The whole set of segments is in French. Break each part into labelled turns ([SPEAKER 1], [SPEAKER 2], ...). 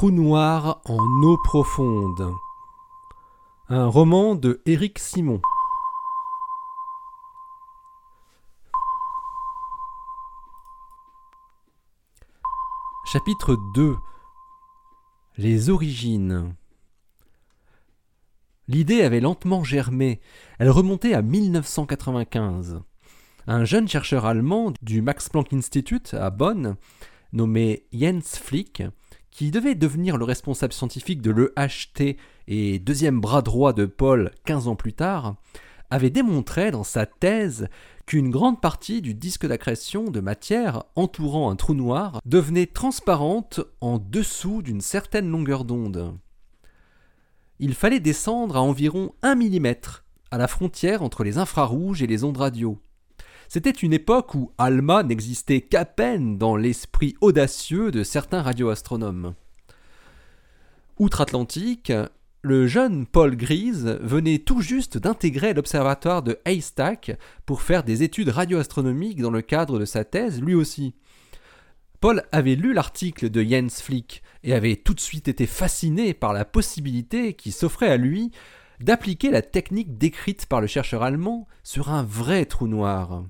[SPEAKER 1] trou noir en eau profonde. Un roman de Éric Simon. Chapitre 2 Les origines L'idée avait lentement germé, elle remontait à 1995. Un jeune chercheur allemand du Max Planck Institute à Bonn, nommé Jens Flick, qui devait devenir le responsable scientifique de l'EHT et deuxième bras droit de Paul 15 ans plus tard, avait démontré dans sa thèse qu'une grande partie du disque d'accrétion de matière entourant un trou noir devenait transparente en dessous d'une certaine longueur d'onde. Il fallait descendre à environ 1 mm, à la frontière entre les infrarouges et les ondes radio. C'était une époque où Alma n'existait qu'à peine dans l'esprit audacieux de certains radioastronomes. Outre-Atlantique, le jeune Paul Grise venait tout juste d'intégrer l'observatoire de Haystack pour faire des études radioastronomiques dans le cadre de sa thèse lui aussi. Paul avait lu l'article de Jens Flick et avait tout de suite été fasciné par la possibilité qui s'offrait à lui d'appliquer la technique décrite par le chercheur allemand sur un vrai trou noir.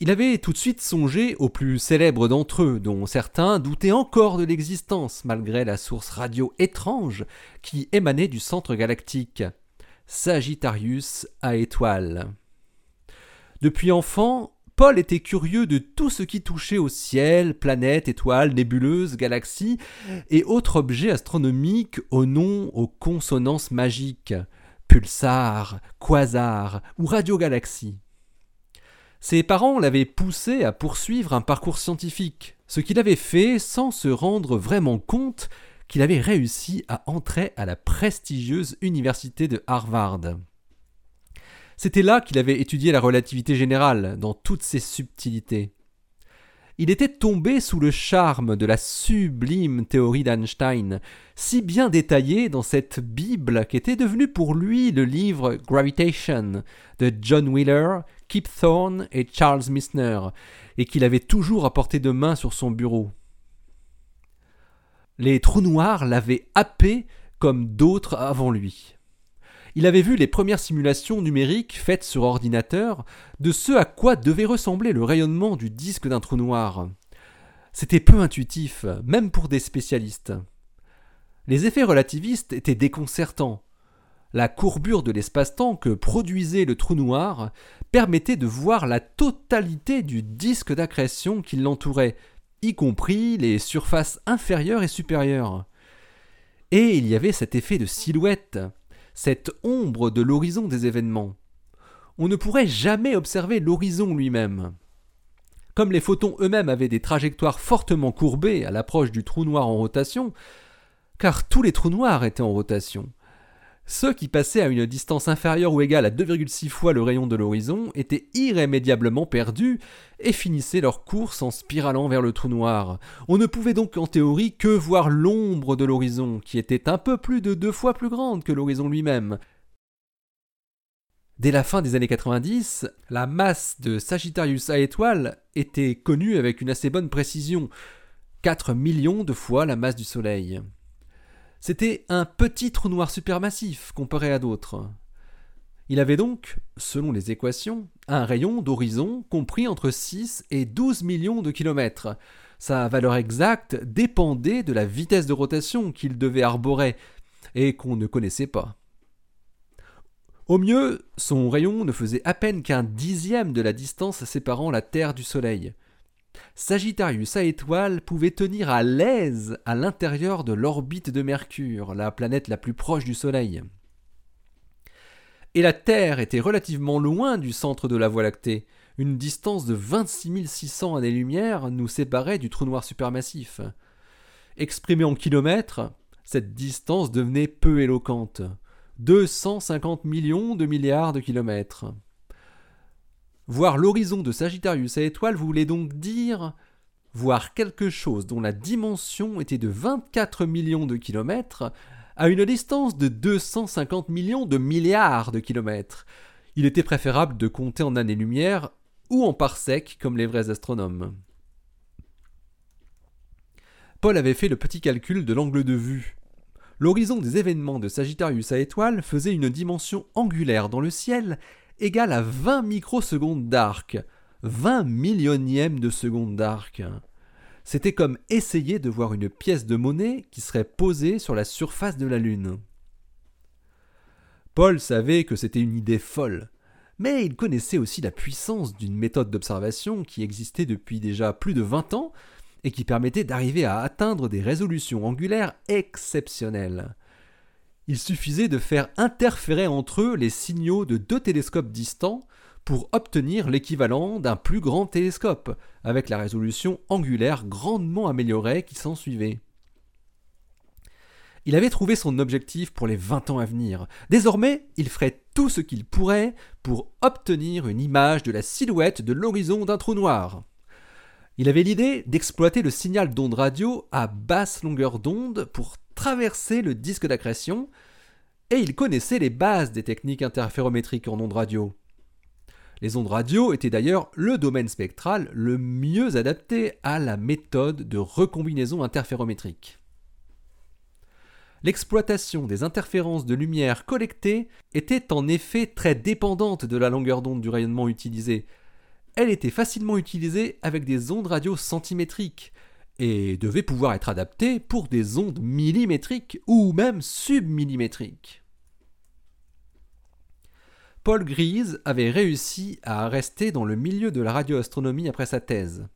[SPEAKER 1] Il avait tout de suite songé aux plus célèbres d'entre eux, dont certains doutaient encore de l'existence malgré la source radio étrange qui émanait du centre galactique, Sagittarius à étoiles. Depuis enfant, Paul était curieux de tout ce qui touchait au ciel, planètes, étoiles, nébuleuses, galaxies et autres objets astronomiques aux noms aux consonances magiques, pulsars, quasars ou radiogalaxies. Ses parents l'avaient poussé à poursuivre un parcours scientifique, ce qu'il avait fait sans se rendre vraiment compte qu'il avait réussi à entrer à la prestigieuse université de Harvard. C'était là qu'il avait étudié la relativité générale dans toutes ses subtilités. Il était tombé sous le charme de la sublime théorie d'Einstein, si bien détaillée dans cette Bible qu'était devenue pour lui le livre Gravitation de John Wheeler, Kip Thorne et Charles Missner, et qu'il avait toujours à portée de main sur son bureau. Les trous noirs l'avaient happé comme d'autres avant lui. Il avait vu les premières simulations numériques faites sur ordinateur de ce à quoi devait ressembler le rayonnement du disque d'un trou noir. C'était peu intuitif, même pour des spécialistes. Les effets relativistes étaient déconcertants. La courbure de l'espace-temps que produisait le trou noir permettait de voir la totalité du disque d'accrétion qui l'entourait, y compris les surfaces inférieures et supérieures. Et il y avait cet effet de silhouette, cette ombre de l'horizon des événements. On ne pourrait jamais observer l'horizon lui-même. Comme les photons eux-mêmes avaient des trajectoires fortement courbées à l'approche du trou noir en rotation, car tous les trous noirs étaient en rotation, ceux qui passaient à une distance inférieure ou égale à 2,6 fois le rayon de l'horizon étaient irrémédiablement perdus et finissaient leur course en spiralant vers le trou noir. On ne pouvait donc en théorie que voir l'ombre de l'horizon, qui était un peu plus de deux fois plus grande que l'horizon lui-même. Dès la fin des années 90, la masse de Sagittarius A étoile était connue avec une assez bonne précision, 4 millions de fois la masse du Soleil. C'était un petit trou noir supermassif comparé à d'autres. Il avait donc, selon les équations, un rayon d'horizon compris entre 6 et 12 millions de kilomètres. Sa valeur exacte dépendait de la vitesse de rotation qu'il devait arborer et qu'on ne connaissait pas. Au mieux, son rayon ne faisait à peine qu'un dixième de la distance séparant la Terre du Soleil. Sagittarius à étoile pouvait tenir à l'aise à l'intérieur de l'orbite de Mercure, la planète la plus proche du Soleil. Et la Terre était relativement loin du centre de la Voie lactée. Une distance de 26 600 années-lumière nous séparait du trou noir supermassif. Exprimée en kilomètres, cette distance devenait peu éloquente. 250 millions de milliards de kilomètres. Voir l'horizon de Sagittarius à étoile voulait donc dire voir quelque chose dont la dimension était de 24 millions de kilomètres à une distance de 250 millions de milliards de kilomètres. Il était préférable de compter en années-lumière ou en parsecs comme les vrais astronomes. Paul avait fait le petit calcul de l'angle de vue. L'horizon des événements de Sagittarius à étoile faisait une dimension angulaire dans le ciel égale à 20 microsecondes d'arc. 20 millionièmes de seconde d'arc. C'était comme essayer de voir une pièce de monnaie qui serait posée sur la surface de la Lune. Paul savait que c'était une idée folle, mais il connaissait aussi la puissance d'une méthode d'observation qui existait depuis déjà plus de 20 ans et qui permettait d'arriver à atteindre des résolutions angulaires exceptionnelles. Il suffisait de faire interférer entre eux les signaux de deux télescopes distants pour obtenir l'équivalent d'un plus grand télescope, avec la résolution angulaire grandement améliorée qui s'ensuivait. Il avait trouvé son objectif pour les 20 ans à venir. Désormais, il ferait tout ce qu'il pourrait pour obtenir une image de la silhouette de l'horizon d'un trou noir. Il avait l'idée d'exploiter le signal d'onde radio à basse longueur d'onde pour traverser le disque d'accrétion, et il connaissait les bases des techniques interférométriques en ondes radio. Les ondes radio étaient d'ailleurs le domaine spectral le mieux adapté à la méthode de recombinaison interférométrique. L'exploitation des interférences de lumière collectées était en effet très dépendante de la longueur d'onde du rayonnement utilisé, elle était facilement utilisée avec des ondes radio centimétriques et devait pouvoir être adaptée pour des ondes millimétriques ou même submillimétriques. Paul Grise avait réussi à rester dans le milieu de la radioastronomie après sa thèse.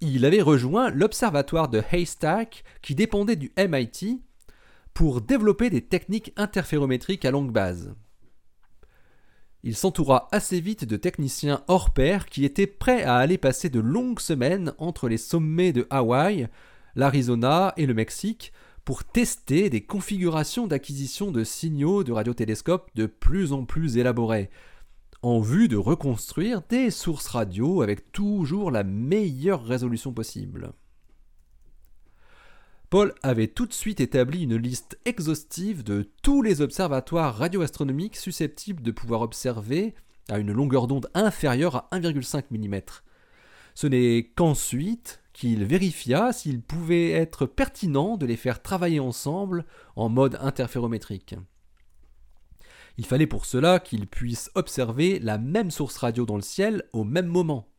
[SPEAKER 1] Il avait rejoint l'observatoire de Haystack qui dépendait du MIT pour développer des techniques interférométriques à longue base. Il s'entoura assez vite de techniciens hors pair qui étaient prêts à aller passer de longues semaines entre les sommets de Hawaï, l'Arizona et le Mexique pour tester des configurations d'acquisition de signaux de radiotélescopes de plus en plus élaborés, en vue de reconstruire des sources radio avec toujours la meilleure résolution possible. Paul avait tout de suite établi une liste exhaustive de tous les observatoires radioastronomiques susceptibles de pouvoir observer à une longueur d'onde inférieure à 1,5 mm. Ce n'est qu'ensuite qu'il vérifia s'il pouvait être pertinent de les faire travailler ensemble en mode interférométrique. Il fallait pour cela qu'ils puissent observer la même source radio dans le ciel au même moment.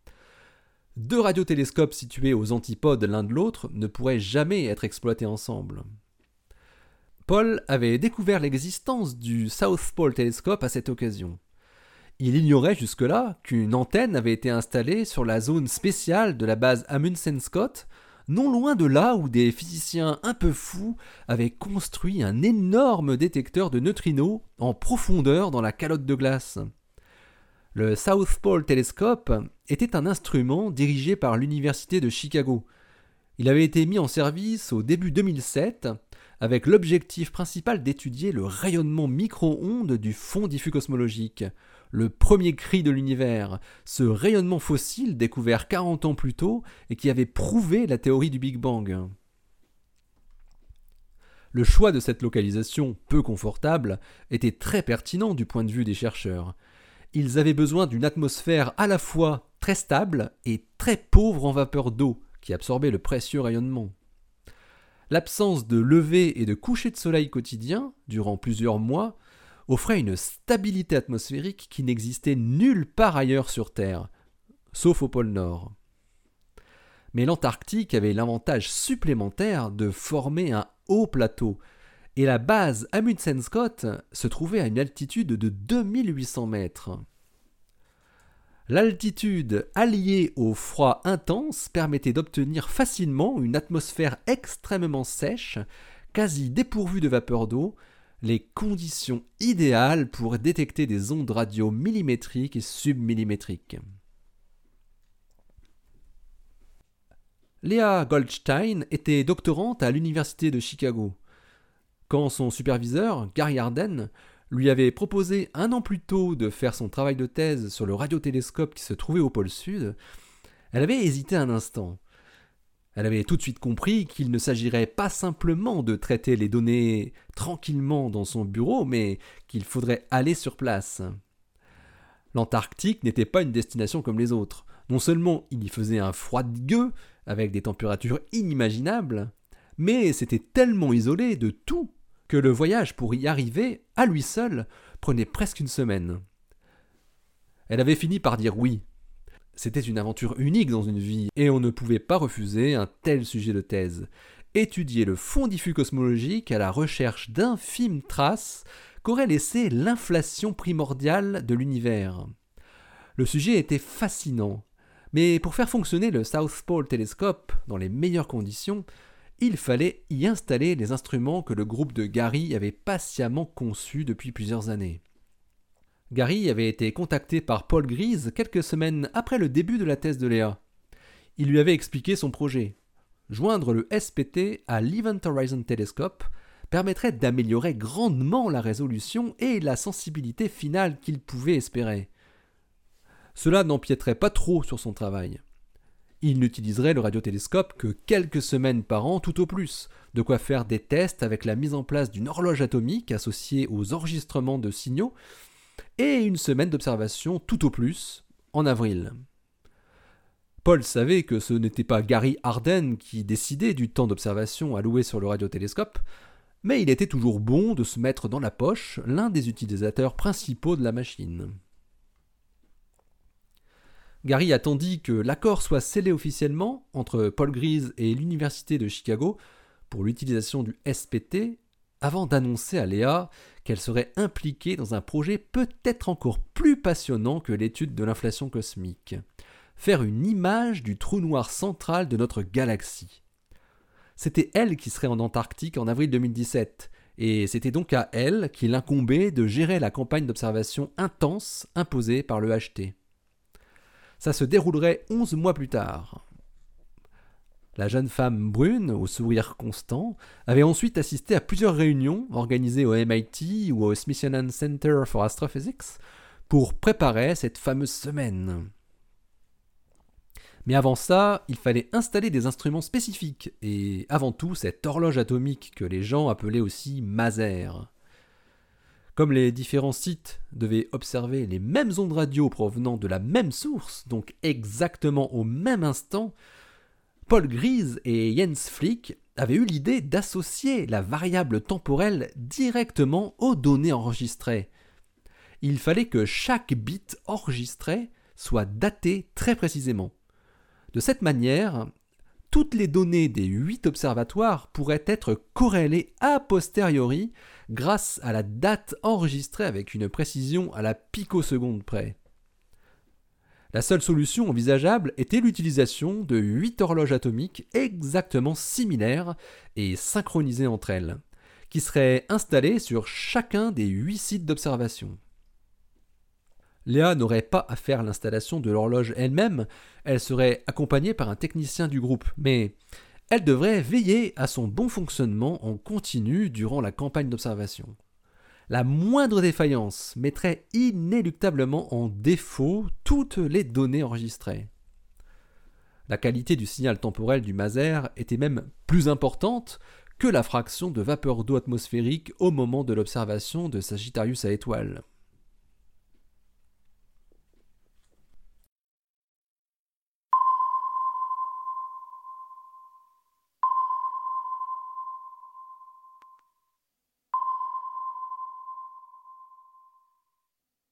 [SPEAKER 1] Deux radiotélescopes situés aux antipodes l'un de l'autre ne pourraient jamais être exploités ensemble. Paul avait découvert l'existence du South Pole Telescope à cette occasion. Il ignorait jusque-là qu'une antenne avait été installée sur la zone spéciale de la base Amundsen Scott, non loin de là où des physiciens un peu fous avaient construit un énorme détecteur de neutrinos en profondeur dans la calotte de glace. Le South Pole Telescope était un instrument dirigé par l'Université de Chicago. Il avait été mis en service au début 2007 avec l'objectif principal d'étudier le rayonnement micro-ondes du fond diffus cosmologique, le premier cri de l'univers, ce rayonnement fossile découvert 40 ans plus tôt et qui avait prouvé la théorie du Big Bang. Le choix de cette localisation peu confortable était très pertinent du point de vue des chercheurs ils avaient besoin d'une atmosphère à la fois très stable et très pauvre en vapeur d'eau qui absorbait le précieux rayonnement. L'absence de lever et de coucher de soleil quotidien, durant plusieurs mois, offrait une stabilité atmosphérique qui n'existait nulle part ailleurs sur Terre, sauf au pôle Nord. Mais l'Antarctique avait l'avantage supplémentaire de former un haut plateau et la base Amundsen Scott se trouvait à une altitude de 2800 mètres. L'altitude alliée au froid intense permettait d'obtenir facilement une atmosphère extrêmement sèche, quasi dépourvue de vapeur d'eau, les conditions idéales pour détecter des ondes radio millimétriques et submillimétriques. Léa Goldstein était doctorante à l'Université de Chicago. Quand son superviseur, Gary Arden, lui avait proposé un an plus tôt de faire son travail de thèse sur le radiotélescope qui se trouvait au pôle sud, elle avait hésité un instant. Elle avait tout de suite compris qu'il ne s'agirait pas simplement de traiter les données tranquillement dans son bureau, mais qu'il faudrait aller sur place. L'Antarctique n'était pas une destination comme les autres. Non seulement il y faisait un froid de gueux, avec des températures inimaginables, mais c'était tellement isolé de tout que le voyage pour y arriver, à lui seul, prenait presque une semaine. Elle avait fini par dire oui. C'était une aventure unique dans une vie, et on ne pouvait pas refuser un tel sujet de thèse. Étudier le fond diffus cosmologique à la recherche d'infimes traces qu'aurait laissé l'inflation primordiale de l'univers. Le sujet était fascinant, mais pour faire fonctionner le South Pole Telescope dans les meilleures conditions, il fallait y installer les instruments que le groupe de Gary avait patiemment conçus depuis plusieurs années. Gary avait été contacté par Paul Grise quelques semaines après le début de la thèse de Léa. Il lui avait expliqué son projet. Joindre le SPT à l'Event Horizon Telescope permettrait d'améliorer grandement la résolution et la sensibilité finale qu'il pouvait espérer. Cela n'empiéterait pas trop sur son travail. Il n'utiliserait le radiotélescope que quelques semaines par an tout au plus, de quoi faire des tests avec la mise en place d'une horloge atomique associée aux enregistrements de signaux, et une semaine d'observation tout au plus, en avril. Paul savait que ce n'était pas Gary Arden qui décidait du temps d'observation alloué sur le radiotélescope, mais il était toujours bon de se mettre dans la poche l'un des utilisateurs principaux de la machine. Gary attendit que l'accord soit scellé officiellement entre Paul Grise et l'Université de Chicago pour l'utilisation du SPT avant d'annoncer à Léa qu'elle serait impliquée dans un projet peut-être encore plus passionnant que l'étude de l'inflation cosmique. Faire une image du trou noir central de notre galaxie. C'était elle qui serait en Antarctique en avril 2017, et c'était donc à elle qu'il incombait de gérer la campagne d'observation intense imposée par le HT. Ça se déroulerait onze mois plus tard. La jeune femme brune, au sourire constant, avait ensuite assisté à plusieurs réunions organisées au MIT ou au Smithsonian Center for Astrophysics pour préparer cette fameuse semaine. Mais avant ça, il fallait installer des instruments spécifiques, et avant tout cette horloge atomique que les gens appelaient aussi Maser. Comme les différents sites devaient observer les mêmes ondes radio provenant de la même source, donc exactement au même instant, Paul Grise et Jens Flick avaient eu l'idée d'associer la variable temporelle directement aux données enregistrées. Il fallait que chaque bit enregistré soit daté très précisément. De cette manière, toutes les données des huit observatoires pourraient être corrélées a posteriori grâce à la date enregistrée avec une précision à la picoseconde près. La seule solution envisageable était l'utilisation de huit horloges atomiques exactement similaires et synchronisées entre elles, qui seraient installées sur chacun des huit sites d'observation. Léa n'aurait pas à faire l'installation de l'horloge elle-même, elle serait accompagnée par un technicien du groupe, mais elle devrait veiller à son bon fonctionnement en continu durant la campagne d'observation. La moindre défaillance mettrait inéluctablement en défaut toutes les données enregistrées. La qualité du signal temporel du maser était même plus importante que la fraction de vapeur d'eau atmosphérique au moment de l'observation de Sagittarius à étoile.